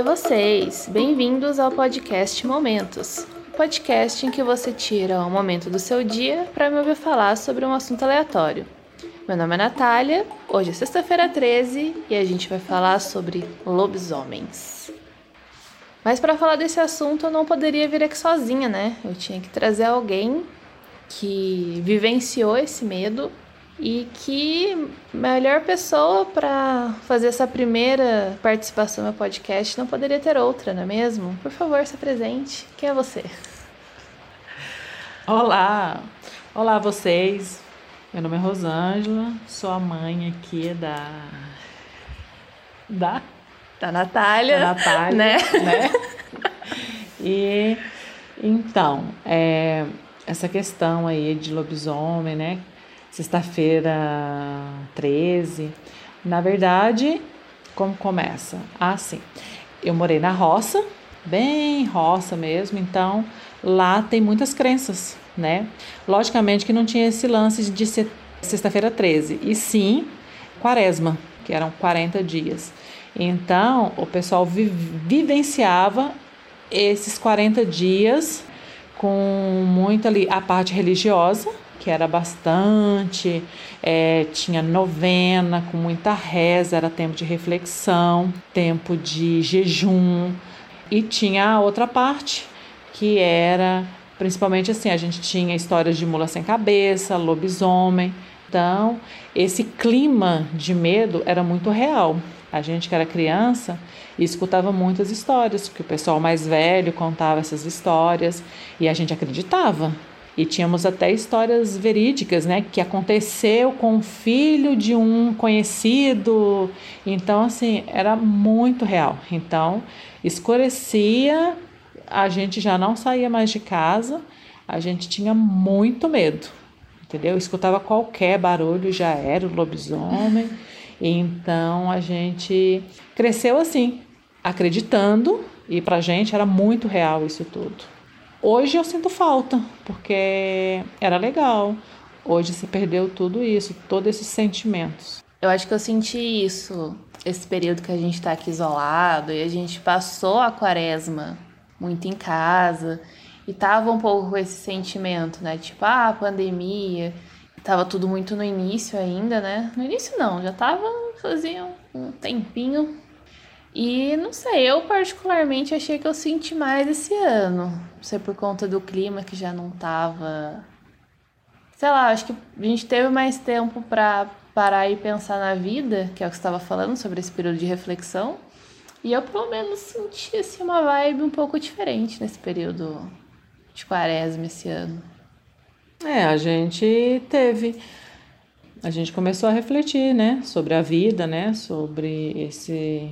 Oi, vocês! Bem-vindos ao podcast Momentos podcast em que você tira um momento do seu dia para me ouvir falar sobre um assunto aleatório. Meu nome é Natália, hoje é sexta-feira 13 e a gente vai falar sobre lobisomens. Mas para falar desse assunto eu não poderia vir aqui sozinha, né? Eu tinha que trazer alguém que vivenciou esse medo e que melhor pessoa para fazer essa primeira participação no podcast não poderia ter outra, não é mesmo? Por favor, se apresente. Quem é você? Olá! Olá vocês! Meu nome é Rosângela, sou a mãe aqui da. Da? Da Natália. Da Natália, né? né? E então, é, essa questão aí de lobisomem, né? Sexta-feira 13. Na verdade, como começa? Assim, eu morei na roça, bem roça mesmo, então lá tem muitas crenças, né? Logicamente que não tinha esse lance de sexta-feira 13, e sim quaresma, que eram 40 dias. Então, o pessoal vivenciava esses 40 dias com muito ali a parte religiosa, que era bastante, é, tinha novena com muita reza, era tempo de reflexão, tempo de jejum, e tinha a outra parte que era principalmente assim, a gente tinha histórias de mula sem cabeça, lobisomem. Então, esse clima de medo era muito real. A gente que era criança escutava muitas histórias, que o pessoal mais velho contava essas histórias e a gente acreditava. E tínhamos até histórias verídicas, né, que aconteceu com o filho de um conhecido. Então, assim, era muito real. Então, escurecia a gente já não saía mais de casa, a gente tinha muito medo, entendeu? Escutava qualquer barulho, já era o lobisomem. Então a gente cresceu assim, acreditando, e pra gente era muito real isso tudo. Hoje eu sinto falta, porque era legal. Hoje se perdeu tudo isso, todos esses sentimentos. Eu acho que eu senti isso, esse período que a gente está aqui isolado e a gente passou a quaresma muito em casa e tava um pouco com esse sentimento, né? Tipo, ah, pandemia, tava tudo muito no início ainda, né? No início não, já tava fazia um tempinho. E não sei, eu particularmente achei que eu senti mais esse ano. Não sei por conta do clima que já não tava. Sei lá, acho que a gente teve mais tempo para parar e pensar na vida, que é o que estava falando sobre esse período de reflexão. E eu, pelo menos, senti assim, uma vibe um pouco diferente nesse período de quaresma esse ano. É, a gente teve. A gente começou a refletir, né, sobre a vida, né, sobre esse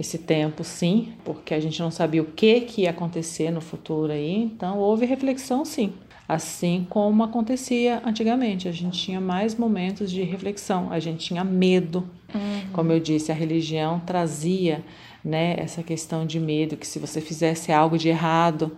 esse tempo, sim, porque a gente não sabia o que que ia acontecer no futuro aí, então houve reflexão, sim. Assim como acontecia antigamente, a gente tinha mais momentos de reflexão, a gente tinha medo. Uhum. Como eu disse, a religião trazia né, essa questão de medo, que se você fizesse algo de errado,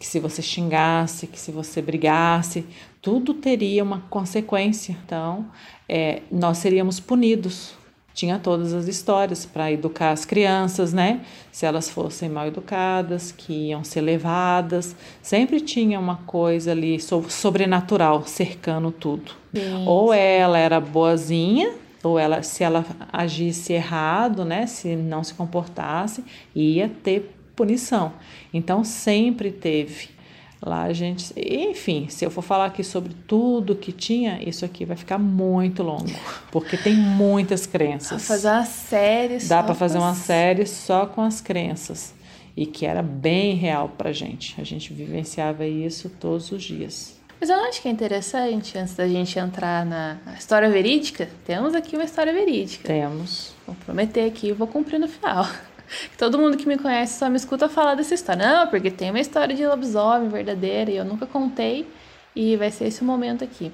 que se você xingasse, que se você brigasse, tudo teria uma consequência. Então, é, nós seríamos punidos. Tinha todas as histórias para educar as crianças, né? Se elas fossem mal educadas, que iam ser levadas, sempre tinha uma coisa ali sobrenatural cercando tudo. Sim. Ou ela era boazinha, ou ela, se ela agisse errado, né, se não se comportasse, ia ter punição. Então sempre teve. Lá a gente, enfim, se eu for falar aqui sobre tudo que tinha, isso aqui vai ficar muito longo, porque tem muitas crenças. Dá fazer uma série Dá para fazer uma série só com as crenças e que era bem real pra gente. A gente vivenciava isso todos os dias. Mas eu acho que é interessante, antes da gente entrar na história verídica, temos aqui uma história verídica. Temos. Vou prometer aqui e vou cumprir no final. Todo mundo que me conhece só me escuta falar dessa história. Não, porque tem uma história de lobisomem verdadeira e eu nunca contei e vai ser esse o momento aqui.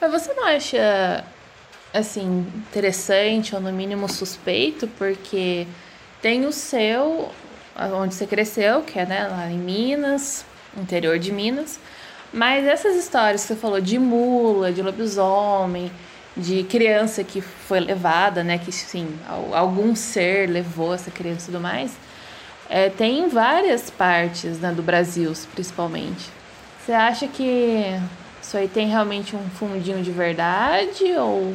Mas você não acha, assim, interessante ou no mínimo suspeito? Porque tem o seu, onde você cresceu, que é né, lá em Minas, interior de Minas. Mas essas histórias que você falou de mula, de lobisomem, de criança que foi levada, né? Que sim, algum ser levou essa criança e tudo mais. É, tem em várias partes né, do Brasil, principalmente. Você acha que isso aí tem realmente um fundinho de verdade ou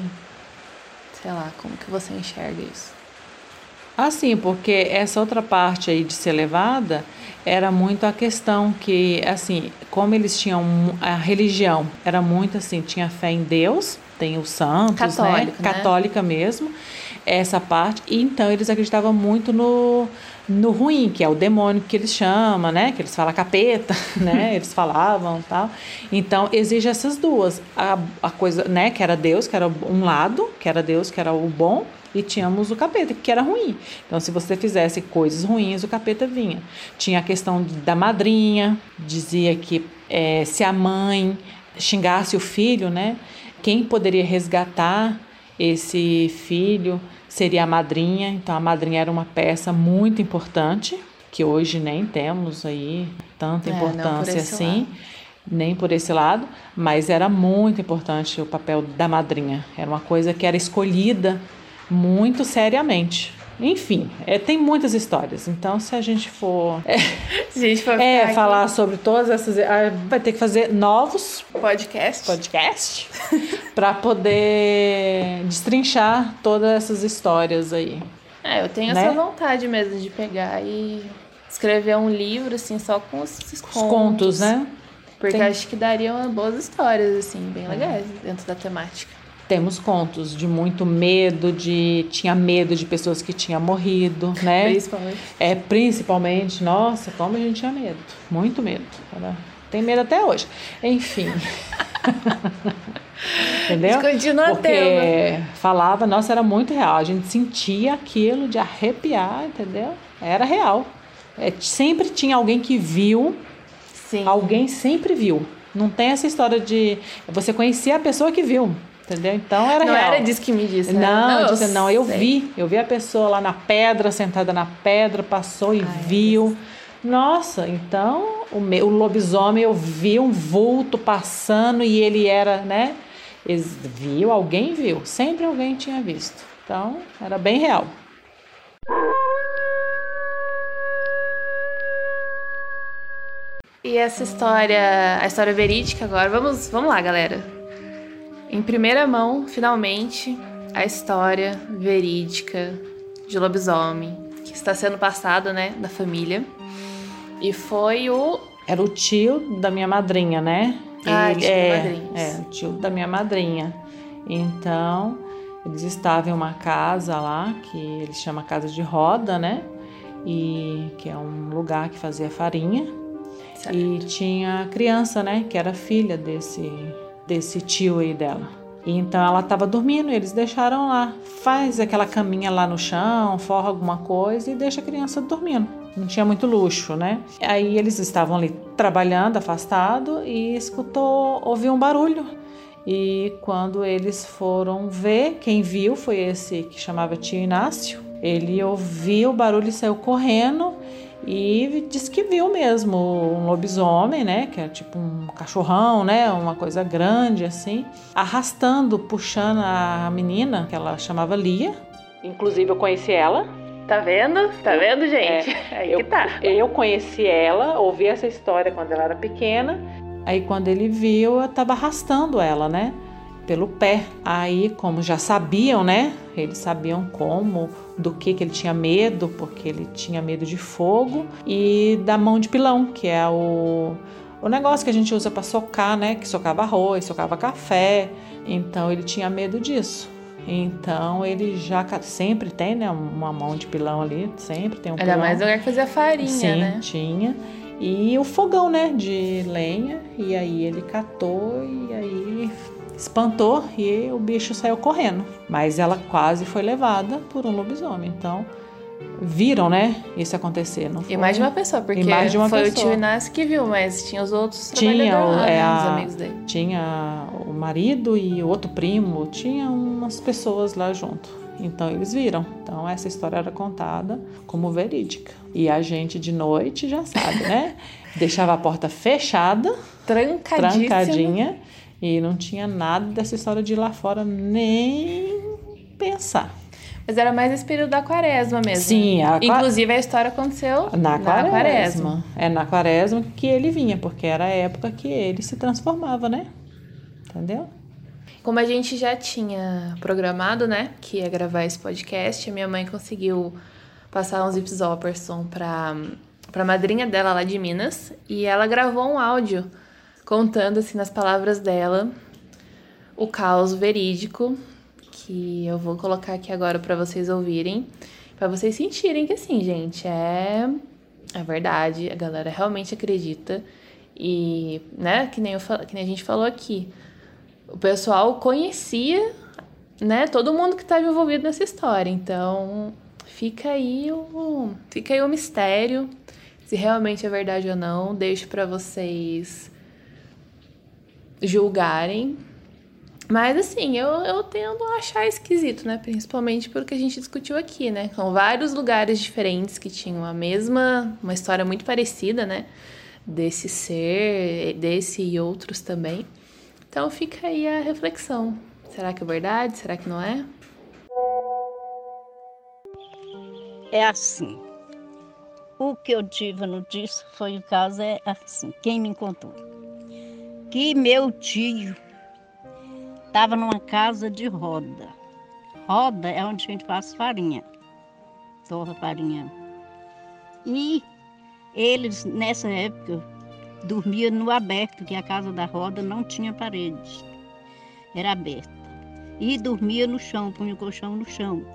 sei lá, como que você enxerga isso? Ah, sim, porque essa outra parte aí de ser levada era muito a questão que, assim, como eles tinham a religião, era muito assim, tinha fé em Deus, tem os santos, Católico, né? né? Católica mesmo, essa parte, e então eles acreditavam muito no, no ruim, que é o demônio que eles chamam, né? Que eles falam capeta, né? Eles falavam tal. Então, exige essas duas. A, a coisa, né? Que era Deus, que era um lado, que era Deus, que era o bom, e tínhamos o capeta, que era ruim. Então, se você fizesse coisas ruins, o capeta vinha. Tinha a questão da madrinha, dizia que é, se a mãe xingasse o filho, né? Quem poderia resgatar esse filho seria a madrinha. Então, a madrinha era uma peça muito importante, que hoje nem temos aí tanta É, importância esse assim lado. nem por esse lado, mas era muito importante o papel da madrinha. Era uma coisa que era escolhida muito seriamente. Enfim, é, tem muitas histórias. Então, se a gente for é, Se a gente for é, ficar aqui- falar sobre todas essas, ah, vai ter que fazer novos podcast. podcasts para poder destrinchar todas essas histórias aí. É, eu tenho né? essa vontade mesmo de pegar e escrever um livro, assim, só com esses Os contos. contos, né? Porque Tem- acho que dariam boas histórias, assim, bem legais dentro da temática. Temos contos de muito medo, de tinha medo de pessoas que tinham morrido, né? Principalmente. É, principalmente, nossa, como a gente tinha medo. Muito medo. Era- Tem medo até hoje. Enfim. Entendeu? Continua Porque tendo. falava, nossa, era muito real. A gente sentia aquilo de arrepiar, entendeu? Era real. É, sempre tinha alguém que viu, Sim. alguém sempre viu. Não tem essa história de você conhecia a pessoa que viu, entendeu? Então era não real. era disso que me disse, né? Não, eu disse, não, eu sei. vi. Eu vi a pessoa lá na pedra, sentada na pedra, passou e viu. Nossa, então o, me- o lobisomem eu vi um vulto passando e ele era, né? Viu, alguém viu. Sempre alguém tinha visto. Então, era bem real. E essa história, a história verídica agora, vamos, vamos lá, galera. Em primeira mão, finalmente, a história verídica de lobisomem, que está sendo passada, né, da família. E foi o Era o tio da minha madrinha, né? Ah, Ele- tio é, madrinha. É, o tio da minha madrinha. Então, eles estavam em uma casa lá, que eles chamam Casa de Roda, né? E que é um lugar que fazia farinha. E tinha criança, né? Que era filha desse, desse tio aí dela. Então ela estava dormindo, eles deixaram lá. Faz aquela caminha lá no chão, forra alguma coisa e deixa a criança dormindo. Não tinha muito luxo, né? Aí eles estavam ali trabalhando, afastado, e escutou, ouviu um barulho. E quando eles foram ver, quem viu foi esse que chamava tio Inácio. Ele ouviu o barulho e saiu correndo e disse que viu mesmo um lobisomem, né? Que é tipo um cachorrão, né? Uma coisa grande assim, arrastando, puxando a menina, que ela chamava Lia. Inclusive eu conheci ela. Tá vendo? Tá vendo, gente? Aí eu, que tá. eu conheci ela, ouvi essa história quando ela era pequena. Aí quando ele viu, eu tava arrastando ela, né? Pelo pé. Aí, como já sabiam, né? Eles sabiam como, do que, que ele tinha medo, porque ele tinha medo de fogo e da mão de pilão, que é o, o negócio que a gente usa para socar, né? Que socava arroz, socava café. Então ele tinha medo disso. Então ele já sempre tem, né? Uma mão de pilão ali, sempre tem um Ainda pilão. mais no lugar que fazia farinha, Sim, né? tinha. E o fogão, né, de lenha. E aí ele catou e aí espantou e o bicho saiu correndo. Mas ela quase foi levada por um lobisomem. Então, viram, né, isso acontecer. Não E foi? mais de uma pessoa, porque E mais de uma foi o pessoa. tio Inácio que viu, mas tinha os outros Tinha, lá, é, né, os amigos dele. Tinha o marido e o outro primo, tinha umas pessoas lá junto. Então eles viram. Então essa história era contada como verídica. E a gente de noite já sabe, né? Deixava a porta fechada, trancadinha, e não tinha nada dessa história de ir lá fora nem pensar. Mas era mais esse período da quaresma mesmo. Sim, a Inclusive a história aconteceu na, na quaresma. quaresma. É na quaresma que ele vinha, porque era a época que ele se transformava, né? Entendeu? Como a gente já tinha programado, né, que ia gravar esse podcast, a minha mãe conseguiu passar uns Zips Opperson pra, pra madrinha dela lá de Minas e ela gravou um áudio contando, assim, nas palavras dela, o caos verídico que eu vou colocar aqui agora para vocês ouvirem, para vocês sentirem que, assim, gente, é, é verdade, a galera realmente acredita e, né, que nem, eu, que nem a gente falou aqui, o pessoal conhecia, né, todo mundo que estava envolvido nessa história. Então, fica aí o fica aí o mistério se realmente é verdade ou não. Deixo para vocês julgarem. Mas assim, eu, eu tendo a achar esquisito, né? Principalmente pelo que a gente discutiu aqui, né? São vários lugares diferentes que tinham a mesma, uma história muito parecida, né? Desse ser, desse e outros também. Então fica aí a reflexão. Será que é verdade? Será que não é? É assim. O que eu tive no disso foi o caso é assim. Quem me contou? Que meu tio estava numa casa de roda. Roda é onde a gente faz farinha. Torra farinha. E eles, nessa época, dormia no aberto, que a casa da roda não tinha paredes, era aberta. E dormia no chão, punha o colchão no chão.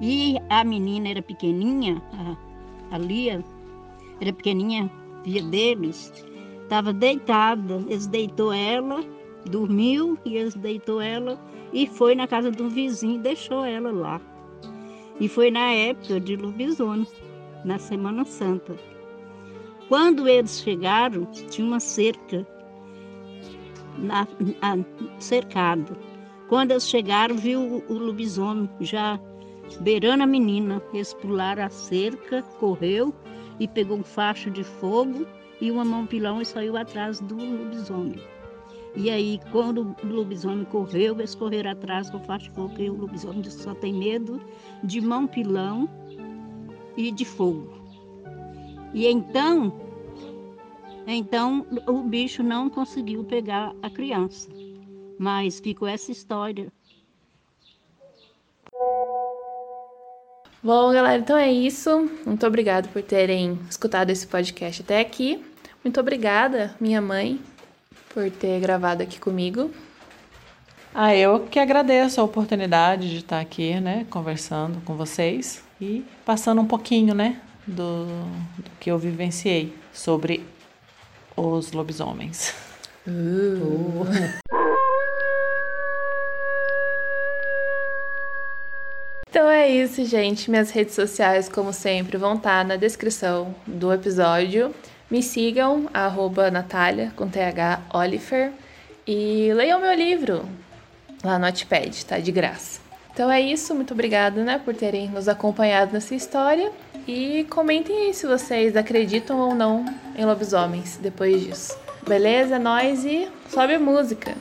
E a menina era pequenininha, a, a Lia, era pequenininha, filha deles, estava deitada. Eles deitou ela, dormiu e eles deitou ela e foi na casa do vizinho e deixou ela lá. E foi na época de lobisomem, na Semana Santa. Quando eles chegaram, tinha uma cerca na, na, cercada. Quando eles chegaram, viu o, o lobisomem já beirando a menina. Eles pularam a cerca, correu e pegou um facho de fogo e uma mão pilão e saiu atrás do lobisomem. E aí, quando o lobisomem correu, eles correram atrás do facho de fogo, e o lobisomem disse só tem medo de mão pilão e de fogo. E então, então o bicho não conseguiu pegar a criança. Mas ficou essa história. Bom, galera, então é isso. Muito obrigada por terem escutado esse podcast até aqui. Muito obrigada, minha mãe, por ter gravado aqui comigo. Ah, eu que agradeço a oportunidade de estar aqui, né, conversando com vocês e passando um pouquinho, né, do, do que eu vivenciei sobre os lobisomens. Uh. Então é isso, gente. Minhas redes sociais, como sempre, vão estar na descrição do episódio. Me sigam, arroba Natália, com TH Oliver. E leiam meu livro lá no Notepad, tá? De graça. Então é isso, muito obrigada, né, por terem nos acompanhado nessa história. E comentem aí se vocês acreditam ou não em lobisomens depois disso. Beleza? Nós e sobe a música.